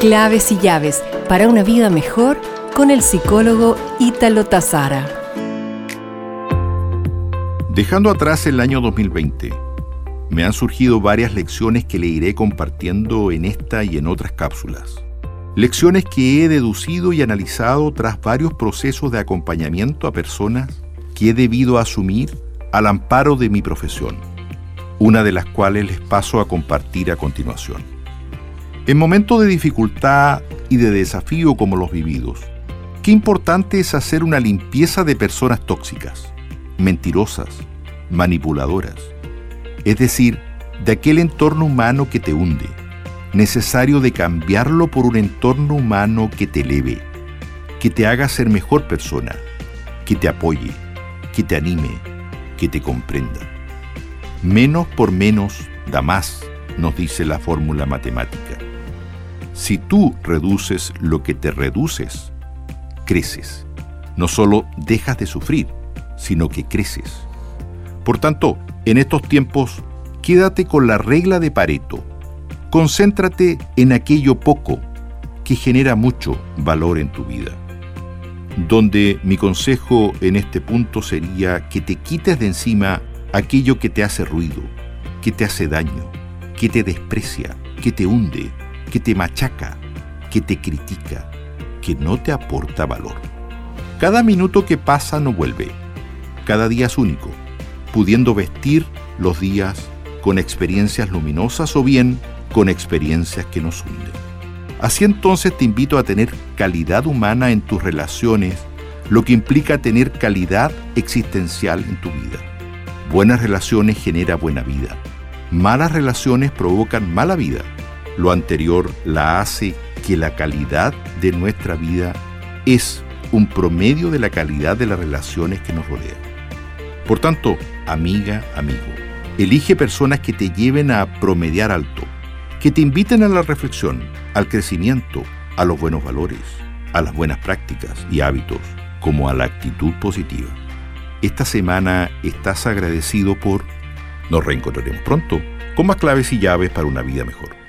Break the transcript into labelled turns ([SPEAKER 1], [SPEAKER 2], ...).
[SPEAKER 1] Claves y llaves para una vida mejor con el psicólogo Ítalo Tazara.
[SPEAKER 2] Dejando atrás el año 2020, me han surgido varias lecciones que le iré compartiendo en esta y en otras cápsulas. Lecciones que he deducido y analizado tras varios procesos de acompañamiento a personas que he debido asumir al amparo de mi profesión, una de las cuales les paso a compartir a continuación. En momentos de dificultad y de desafío como los vividos, qué importante es hacer una limpieza de personas tóxicas, mentirosas, manipuladoras, es decir, de aquel entorno humano que te hunde, necesario de cambiarlo por un entorno humano que te eleve, que te haga ser mejor persona, que te apoye, que te anime, que te comprenda. Menos por menos da más, nos dice la fórmula matemática. Si tú reduces lo que te reduces, creces. No solo dejas de sufrir, sino que creces. Por tanto, en estos tiempos, quédate con la regla de Pareto. Concéntrate en aquello poco que genera mucho valor en tu vida donde mi consejo en este punto sería que te quites de encima aquello que te hace ruido, que te hace daño, que te desprecia, que te hunde, que te machaca, que te critica, que no te aporta valor. Cada minuto que pasa no vuelve. Cada día es único, pudiendo vestir los días con experiencias luminosas o bien con experiencias que nos hunden. Así entonces te invito a tener calidad humana en tus relaciones, lo que implica tener calidad existencial en tu vida. Buenas relaciones genera buena vida. Malas relaciones provocan mala vida. Lo anterior la hace que la calidad de nuestra vida es un promedio de la calidad de las relaciones que nos rodean. Por tanto, amiga, amigo, elige personas que te lleven a promediar alto, que te inviten a la reflexión, al crecimiento, a los buenos valores, a las buenas prácticas y hábitos, como a la actitud positiva. Esta semana estás agradecido por... Nos reencontraremos pronto con más claves y llaves para una vida mejor.